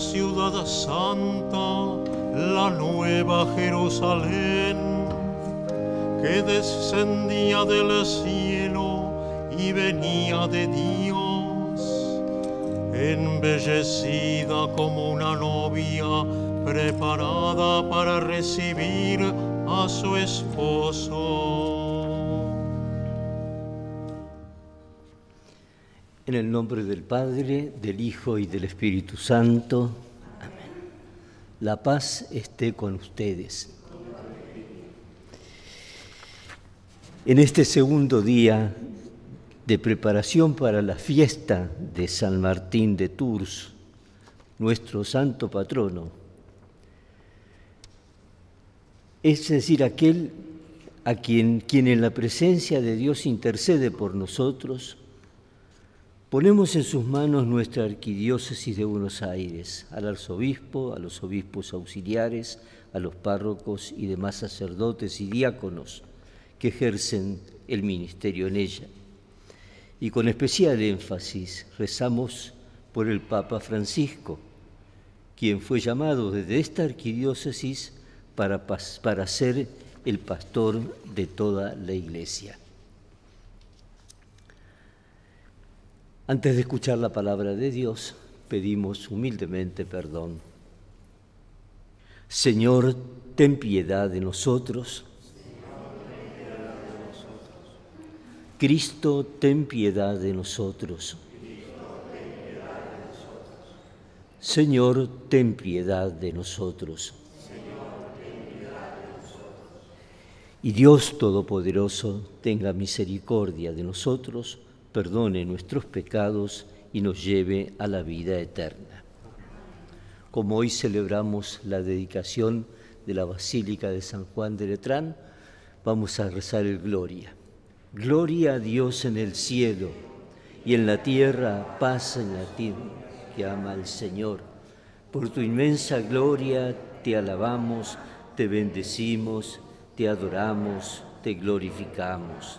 ciudad santa, la nueva Jerusalén, que descendía del cielo y venía de Dios, embellecida como una novia preparada para recibir a su esposo. En el nombre del Padre, del Hijo y del Espíritu Santo. Amén. La paz esté con ustedes. En este segundo día de preparación para la fiesta de San Martín de Tours, nuestro santo patrono, es decir, aquel a quien, quien en la presencia de Dios intercede por nosotros, ponemos en sus manos nuestra arquidiócesis de Buenos Aires, al arzobispo, a los obispos auxiliares, a los párrocos y demás sacerdotes y diáconos que ejercen el ministerio en ella. Y con especial énfasis rezamos por el Papa Francisco, quien fue llamado desde esta arquidiócesis para, para ser el pastor de toda la iglesia. Antes de escuchar la palabra de Dios, pedimos humildemente perdón. Señor, ten piedad de nosotros. Cristo, ten piedad de nosotros. Señor, ten piedad de nosotros. Y Dios Todopoderoso tenga misericordia de nosotros, perdone nuestros pecados y nos lleve a la vida eterna. Como hoy celebramos la dedicación de la Basílica de San Juan de Letrán, vamos a rezar el Gloria. Gloria a Dios en el cielo y en la tierra paz en la tierra que ama al Señor. Por tu inmensa gloria te alabamos, te bendecimos te adoramos, te glorificamos.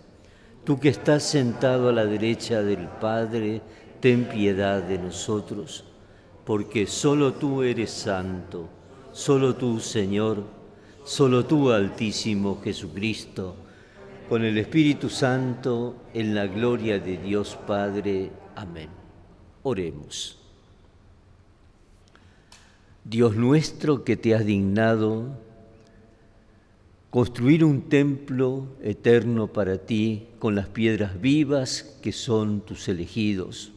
Tú que estás sentado a la derecha del Padre, ten piedad de nosotros, porque solo tú eres santo, solo tú, Señor, solo tú, Altísimo Jesucristo, con el Espíritu Santo, en la gloria de Dios Padre. Amén. Oremos. Dios nuestro que te has dignado construir un templo eterno para ti con las piedras vivas que son tus elegidos.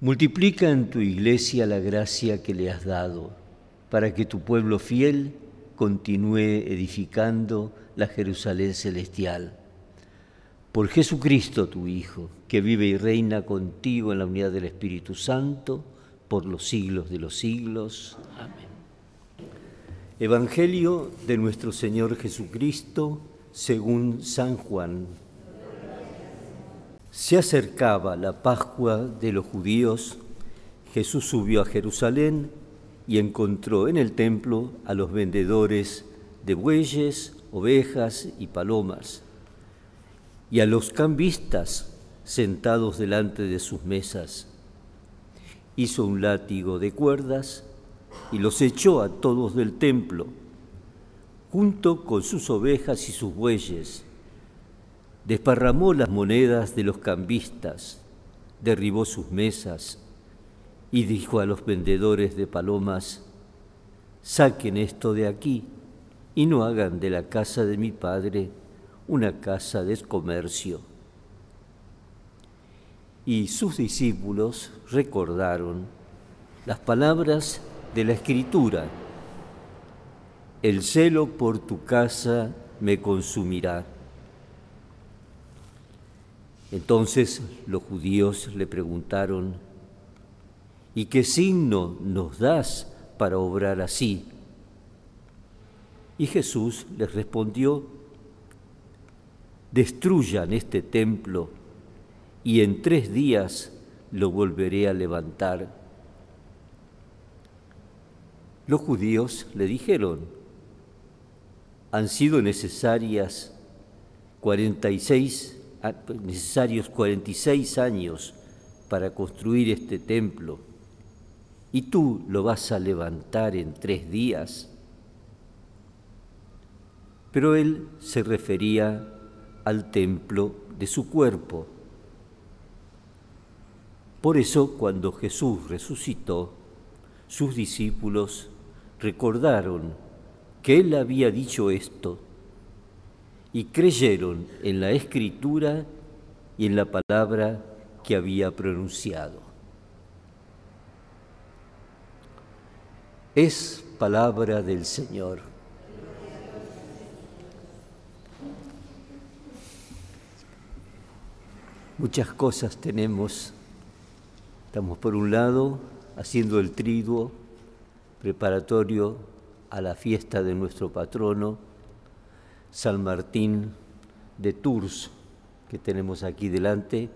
Multiplica en tu iglesia la gracia que le has dado, para que tu pueblo fiel continúe edificando la Jerusalén celestial. Por Jesucristo tu Hijo, que vive y reina contigo en la unidad del Espíritu Santo, por los siglos de los siglos. Amén. Evangelio de nuestro Señor Jesucristo según San Juan. Se acercaba la Pascua de los judíos, Jesús subió a Jerusalén y encontró en el templo a los vendedores de bueyes, ovejas y palomas, y a los cambistas sentados delante de sus mesas. Hizo un látigo de cuerdas y los echó a todos del templo, junto con sus ovejas y sus bueyes. Desparramó las monedas de los cambistas, derribó sus mesas y dijo a los vendedores de palomas, saquen esto de aquí y no hagan de la casa de mi padre una casa de comercio. Y sus discípulos recordaron las palabras de la Escritura. El celo por tu casa me consumirá. Entonces los judíos le preguntaron, ¿y qué signo nos das para obrar así? Y Jesús les respondió, destruyan este templo y en tres días lo volveré a levantar. Los judíos le dijeron, han sido necesarias 46, ah, necesarios 46 años para construir este templo y tú lo vas a levantar en tres días. Pero él se refería al templo de su cuerpo. Por eso cuando Jesús resucitó, sus discípulos recordaron que él había dicho esto y creyeron en la escritura y en la palabra que había pronunciado. Es palabra del Señor. Muchas cosas tenemos. Estamos por un lado haciendo el triduo preparatorio a la fiesta de nuestro patrono, San Martín de Tours, que tenemos aquí delante,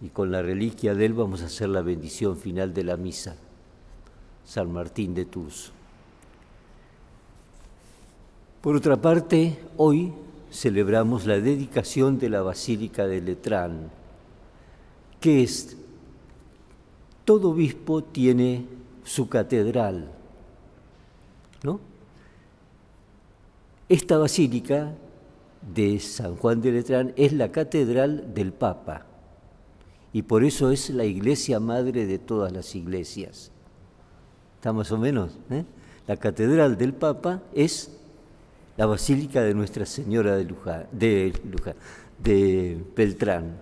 y con la reliquia de él vamos a hacer la bendición final de la misa. San Martín de Tours. Por otra parte, hoy celebramos la dedicación de la Basílica de Letrán, que es, todo obispo tiene su catedral, ¿no? Esta basílica de San Juan de Letrán es la catedral del Papa y por eso es la iglesia madre de todas las iglesias. ¿Está más o menos? Eh? La catedral del Papa es la Basílica de Nuestra Señora de, Luján, de, de Beltrán.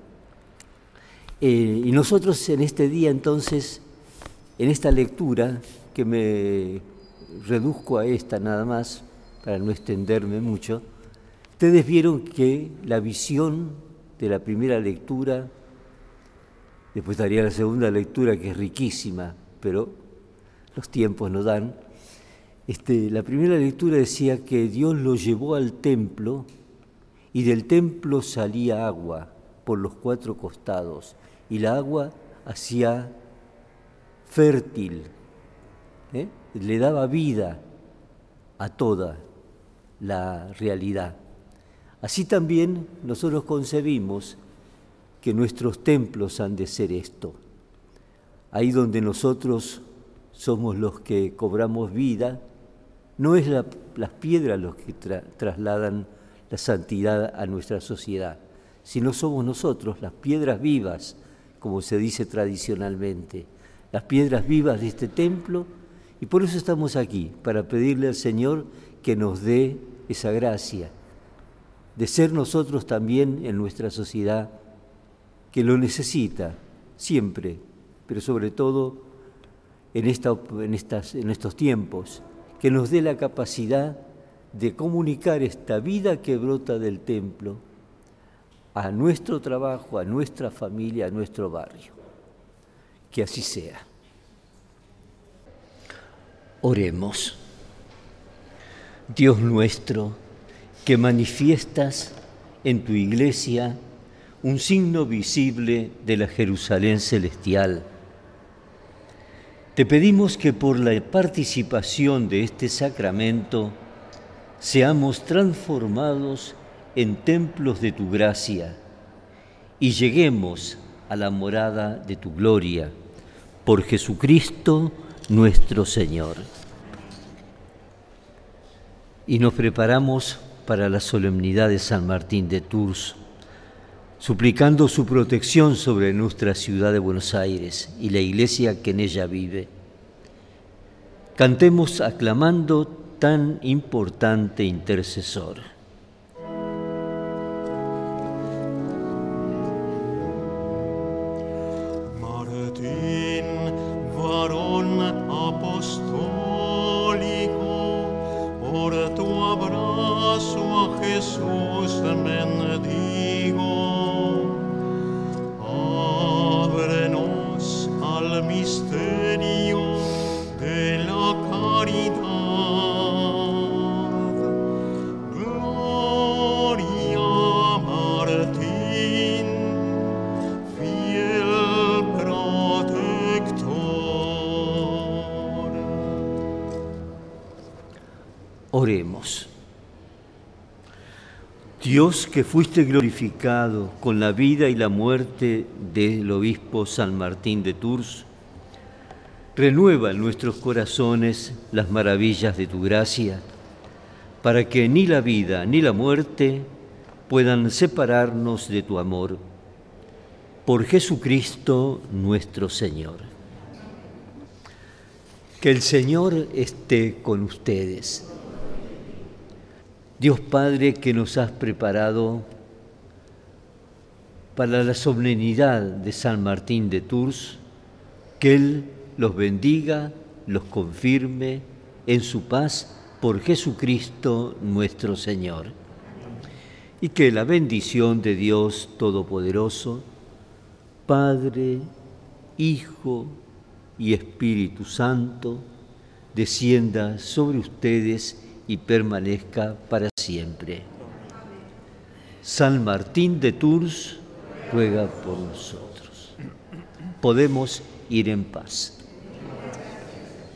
Eh, y nosotros en este día entonces, en esta lectura, que me reduzco a esta nada más, para no extenderme mucho, ustedes vieron que la visión de la primera lectura, después daría la segunda lectura que es riquísima, pero los tiempos no dan, este, la primera lectura decía que Dios lo llevó al templo y del templo salía agua por los cuatro costados y la agua hacía fértil, ¿eh? le daba vida a toda la realidad. Así también nosotros concebimos que nuestros templos han de ser esto, ahí donde nosotros somos los que cobramos vida, no es las piedras los que trasladan la santidad a nuestra sociedad, sino somos nosotros, las piedras vivas, como se dice tradicionalmente, las piedras vivas de este templo, y por eso estamos aquí, para pedirle al Señor que nos dé esa gracia de ser nosotros también en nuestra sociedad que lo necesita siempre, pero sobre todo en, esta, en, estas, en estos tiempos que nos dé la capacidad de comunicar esta vida que brota del templo a nuestro trabajo, a nuestra familia, a nuestro barrio. Que así sea. Oremos. Dios nuestro, que manifiestas en tu iglesia un signo visible de la Jerusalén celestial, te pedimos que por la participación de este sacramento seamos transformados en templos de tu gracia y lleguemos a la morada de tu gloria por Jesucristo nuestro Señor. Y nos preparamos para la solemnidad de San Martín de Tours suplicando su protección sobre nuestra ciudad de Buenos Aires y la iglesia que en ella vive. Cantemos aclamando tan importante intercesor. Dios que fuiste glorificado con la vida y la muerte del obispo San Martín de Tours, renueva en nuestros corazones las maravillas de tu gracia, para que ni la vida ni la muerte puedan separarnos de tu amor. Por Jesucristo nuestro Señor. Que el Señor esté con ustedes. Dios Padre que nos has preparado para la solemnidad de San Martín de Tours, que Él los bendiga, los confirme en su paz por Jesucristo nuestro Señor. Y que la bendición de Dios Todopoderoso, Padre, Hijo y Espíritu Santo, descienda sobre ustedes y permanezca para siempre. San Martín de Tours ruega por nosotros. Podemos ir en paz.